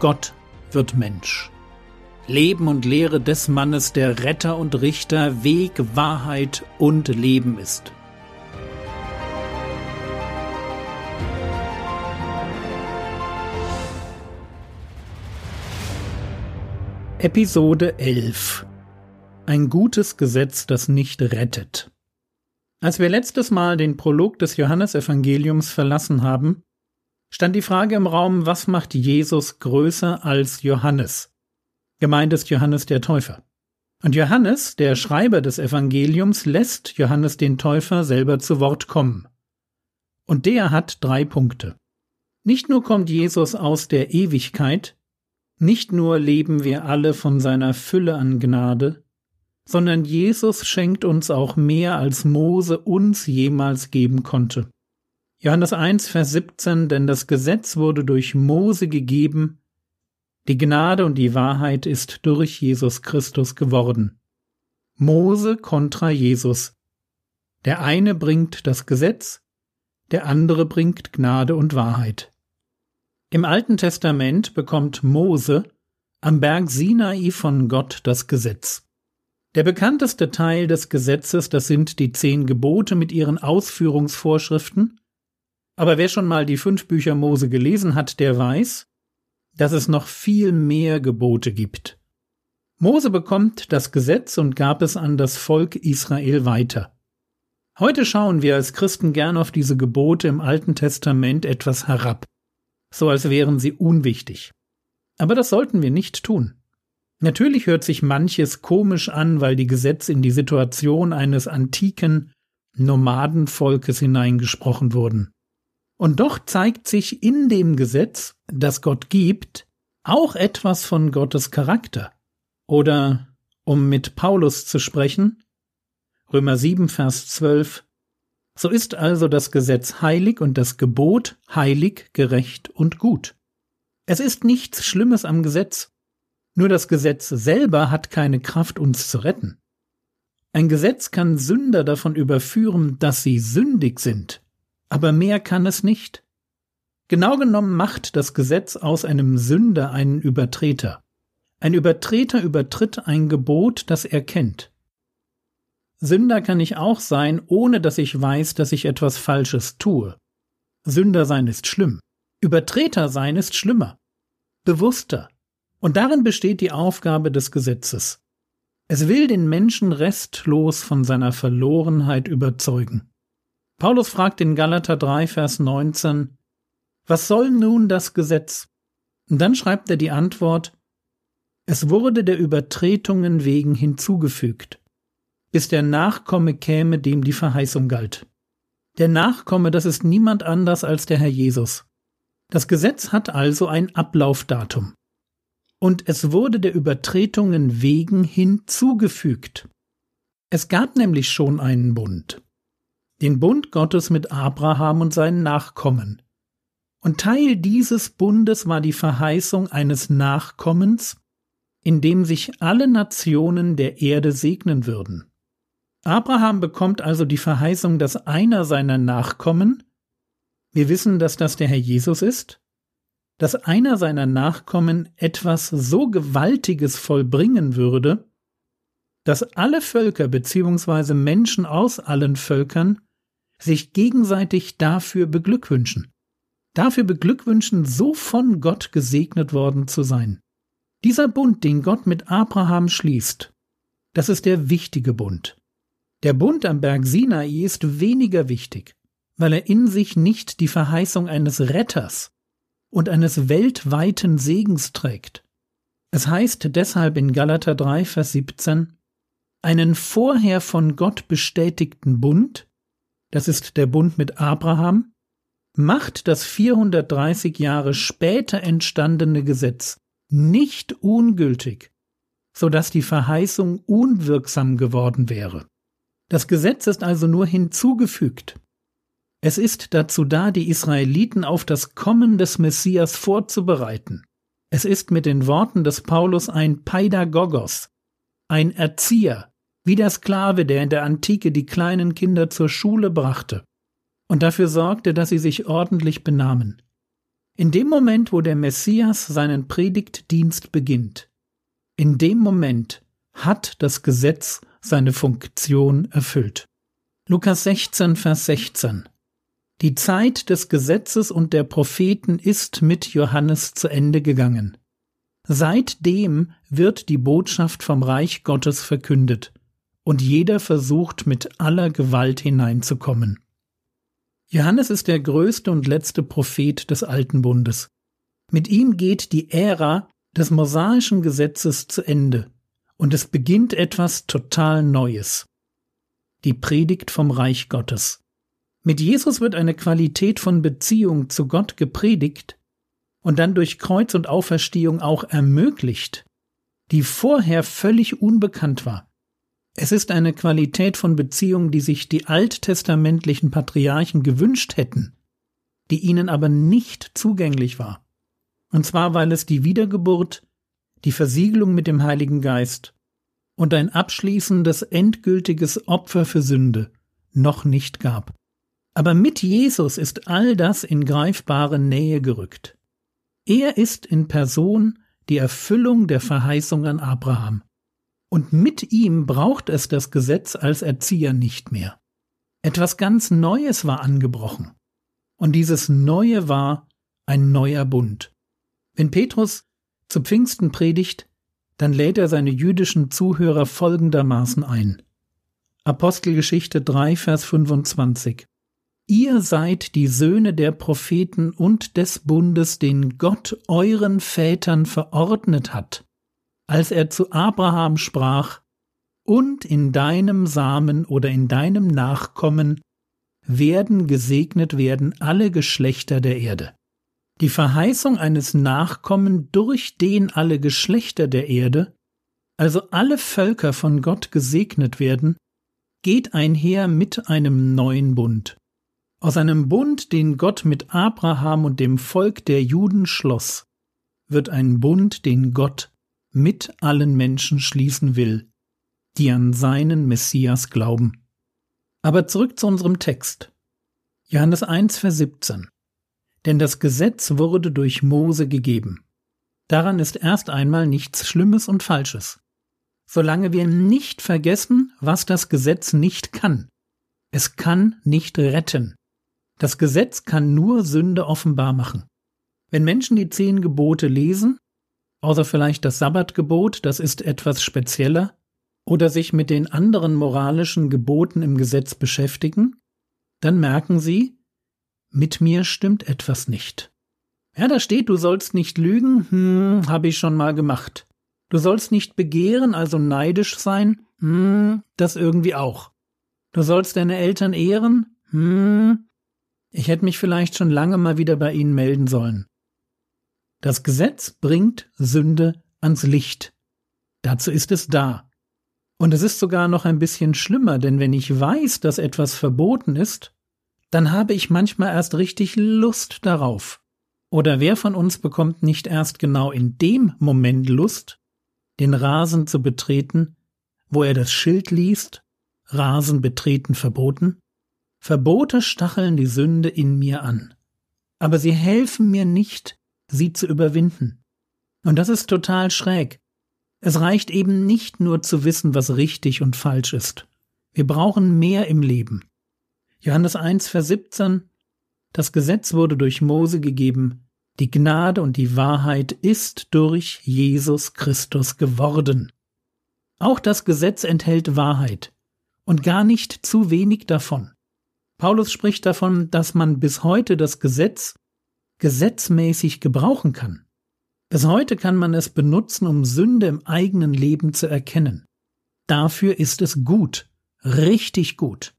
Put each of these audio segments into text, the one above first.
Gott wird Mensch. Leben und Lehre des Mannes, der Retter und Richter, Weg, Wahrheit und Leben ist. Episode 11 Ein gutes Gesetz, das nicht rettet. Als wir letztes Mal den Prolog des Johannesevangeliums verlassen haben, stand die Frage im Raum, was macht Jesus größer als Johannes? Gemeint ist Johannes der Täufer. Und Johannes, der Schreiber des Evangeliums, lässt Johannes den Täufer selber zu Wort kommen. Und der hat drei Punkte. Nicht nur kommt Jesus aus der Ewigkeit, nicht nur leben wir alle von seiner Fülle an Gnade, sondern Jesus schenkt uns auch mehr, als Mose uns jemals geben konnte. Johannes 1, Vers 17, denn das Gesetz wurde durch Mose gegeben, die Gnade und die Wahrheit ist durch Jesus Christus geworden. Mose kontra Jesus. Der eine bringt das Gesetz, der andere bringt Gnade und Wahrheit. Im Alten Testament bekommt Mose am Berg Sinai von Gott das Gesetz. Der bekannteste Teil des Gesetzes, das sind die zehn Gebote mit ihren Ausführungsvorschriften, aber wer schon mal die fünf Bücher Mose gelesen hat, der weiß, dass es noch viel mehr Gebote gibt. Mose bekommt das Gesetz und gab es an das Volk Israel weiter. Heute schauen wir als Christen gern auf diese Gebote im Alten Testament etwas herab, so als wären sie unwichtig. Aber das sollten wir nicht tun. Natürlich hört sich manches komisch an, weil die Gesetze in die Situation eines antiken Nomadenvolkes hineingesprochen wurden. Und doch zeigt sich in dem Gesetz, das Gott gibt, auch etwas von Gottes Charakter. Oder, um mit Paulus zu sprechen, Römer 7, Vers 12, so ist also das Gesetz heilig und das Gebot heilig, gerecht und gut. Es ist nichts Schlimmes am Gesetz, nur das Gesetz selber hat keine Kraft, uns zu retten. Ein Gesetz kann Sünder davon überführen, dass sie sündig sind, aber mehr kann es nicht. Genau genommen macht das Gesetz aus einem Sünder einen Übertreter. Ein Übertreter übertritt ein Gebot, das er kennt. Sünder kann ich auch sein, ohne dass ich weiß, dass ich etwas Falsches tue. Sünder sein ist schlimm. Übertreter sein ist schlimmer. Bewusster. Und darin besteht die Aufgabe des Gesetzes. Es will den Menschen restlos von seiner Verlorenheit überzeugen. Paulus fragt in Galater 3, Vers 19, Was soll nun das Gesetz? Und dann schreibt er die Antwort, Es wurde der Übertretungen wegen hinzugefügt, bis der Nachkomme käme, dem die Verheißung galt. Der Nachkomme, das ist niemand anders als der Herr Jesus. Das Gesetz hat also ein Ablaufdatum. Und es wurde der Übertretungen wegen hinzugefügt. Es gab nämlich schon einen Bund den Bund Gottes mit Abraham und seinen Nachkommen. Und Teil dieses Bundes war die Verheißung eines Nachkommens, in dem sich alle Nationen der Erde segnen würden. Abraham bekommt also die Verheißung, dass einer seiner Nachkommen, wir wissen, dass das der Herr Jesus ist, dass einer seiner Nachkommen etwas so Gewaltiges vollbringen würde, dass alle Völker bzw. Menschen aus allen Völkern sich gegenseitig dafür beglückwünschen. Dafür beglückwünschen, so von Gott gesegnet worden zu sein. Dieser Bund, den Gott mit Abraham schließt, das ist der wichtige Bund. Der Bund am Berg Sinai ist weniger wichtig, weil er in sich nicht die Verheißung eines Retters und eines weltweiten Segens trägt. Es heißt deshalb in Galater 3, Vers 17, einen vorher von Gott bestätigten Bund, das ist der Bund mit Abraham, macht das 430 Jahre später entstandene Gesetz nicht ungültig, so dass die Verheißung unwirksam geworden wäre. Das Gesetz ist also nur hinzugefügt. Es ist dazu da, die Israeliten auf das Kommen des Messias vorzubereiten. Es ist mit den Worten des Paulus ein Pädagogos, ein Erzieher, wie der Sklave, der in der Antike die kleinen Kinder zur Schule brachte und dafür sorgte, dass sie sich ordentlich benahmen. In dem Moment, wo der Messias seinen Predigtdienst beginnt, in dem Moment hat das Gesetz seine Funktion erfüllt. Lukas 16, Vers 16. Die Zeit des Gesetzes und der Propheten ist mit Johannes zu Ende gegangen. Seitdem wird die Botschaft vom Reich Gottes verkündet, und jeder versucht mit aller Gewalt hineinzukommen. Johannes ist der größte und letzte Prophet des Alten Bundes. Mit ihm geht die Ära des mosaischen Gesetzes zu Ende, und es beginnt etwas total Neues. Die Predigt vom Reich Gottes. Mit Jesus wird eine Qualität von Beziehung zu Gott gepredigt, und dann durch Kreuz und Auferstehung auch ermöglicht, die vorher völlig unbekannt war. Es ist eine Qualität von Beziehung, die sich die alttestamentlichen Patriarchen gewünscht hätten, die ihnen aber nicht zugänglich war. Und zwar, weil es die Wiedergeburt, die Versiegelung mit dem Heiligen Geist und ein abschließendes endgültiges Opfer für Sünde noch nicht gab. Aber mit Jesus ist all das in greifbare Nähe gerückt. Er ist in Person die Erfüllung der Verheißung an Abraham. Und mit ihm braucht es das Gesetz als Erzieher nicht mehr. Etwas ganz Neues war angebrochen. Und dieses Neue war ein neuer Bund. Wenn Petrus zu Pfingsten predigt, dann lädt er seine jüdischen Zuhörer folgendermaßen ein. Apostelgeschichte 3, Vers 25. Ihr seid die Söhne der Propheten und des Bundes, den Gott euren Vätern verordnet hat, als er zu Abraham sprach, und in deinem Samen oder in deinem Nachkommen werden gesegnet werden alle Geschlechter der Erde. Die Verheißung eines Nachkommen, durch den alle Geschlechter der Erde, also alle Völker von Gott gesegnet werden, geht einher mit einem neuen Bund. Aus einem Bund, den Gott mit Abraham und dem Volk der Juden schloss, wird ein Bund, den Gott mit allen Menschen schließen will, die an seinen Messias glauben. Aber zurück zu unserem Text. Johannes 1, Vers 17. Denn das Gesetz wurde durch Mose gegeben. Daran ist erst einmal nichts Schlimmes und Falsches. Solange wir nicht vergessen, was das Gesetz nicht kann. Es kann nicht retten. Das Gesetz kann nur Sünde offenbar machen. Wenn Menschen die zehn Gebote lesen, außer vielleicht das Sabbatgebot, das ist etwas spezieller, oder sich mit den anderen moralischen Geboten im Gesetz beschäftigen, dann merken sie, mit mir stimmt etwas nicht. Ja, da steht, du sollst nicht lügen, hm, habe ich schon mal gemacht. Du sollst nicht begehren, also neidisch sein, hm, das irgendwie auch. Du sollst deine Eltern ehren, hm, ich hätte mich vielleicht schon lange mal wieder bei Ihnen melden sollen. Das Gesetz bringt Sünde ans Licht. Dazu ist es da. Und es ist sogar noch ein bisschen schlimmer, denn wenn ich weiß, dass etwas verboten ist, dann habe ich manchmal erst richtig Lust darauf. Oder wer von uns bekommt nicht erst genau in dem Moment Lust, den Rasen zu betreten, wo er das Schild liest, Rasen betreten verboten? Verbote stacheln die Sünde in mir an. Aber sie helfen mir nicht, sie zu überwinden. Und das ist total schräg. Es reicht eben nicht nur zu wissen, was richtig und falsch ist. Wir brauchen mehr im Leben. Johannes 1, Vers 17 Das Gesetz wurde durch Mose gegeben, die Gnade und die Wahrheit ist durch Jesus Christus geworden. Auch das Gesetz enthält Wahrheit und gar nicht zu wenig davon. Paulus spricht davon, dass man bis heute das Gesetz gesetzmäßig gebrauchen kann. Bis heute kann man es benutzen, um Sünde im eigenen Leben zu erkennen. Dafür ist es gut, richtig gut.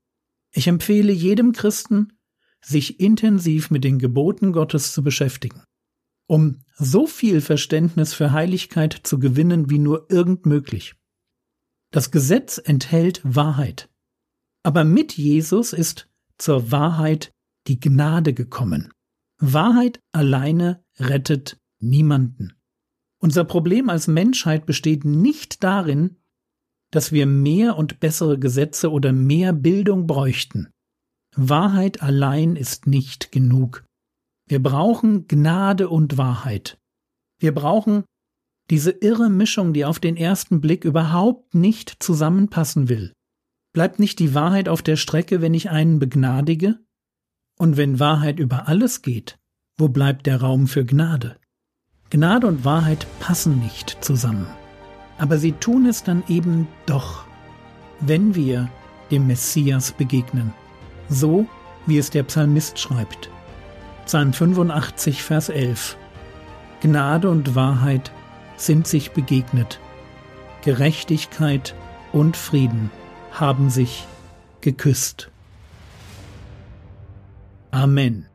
Ich empfehle jedem Christen, sich intensiv mit den Geboten Gottes zu beschäftigen, um so viel Verständnis für Heiligkeit zu gewinnen wie nur irgend möglich. Das Gesetz enthält Wahrheit. Aber mit Jesus ist zur Wahrheit die Gnade gekommen. Wahrheit alleine rettet niemanden. Unser Problem als Menschheit besteht nicht darin, dass wir mehr und bessere Gesetze oder mehr Bildung bräuchten. Wahrheit allein ist nicht genug. Wir brauchen Gnade und Wahrheit. Wir brauchen diese irre Mischung, die auf den ersten Blick überhaupt nicht zusammenpassen will. Bleibt nicht die Wahrheit auf der Strecke, wenn ich einen begnadige? Und wenn Wahrheit über alles geht, wo bleibt der Raum für Gnade? Gnade und Wahrheit passen nicht zusammen. Aber sie tun es dann eben doch, wenn wir dem Messias begegnen. So wie es der Psalmist schreibt. Psalm 85, Vers 11. Gnade und Wahrheit sind sich begegnet. Gerechtigkeit und Frieden haben sich geküsst. Amen.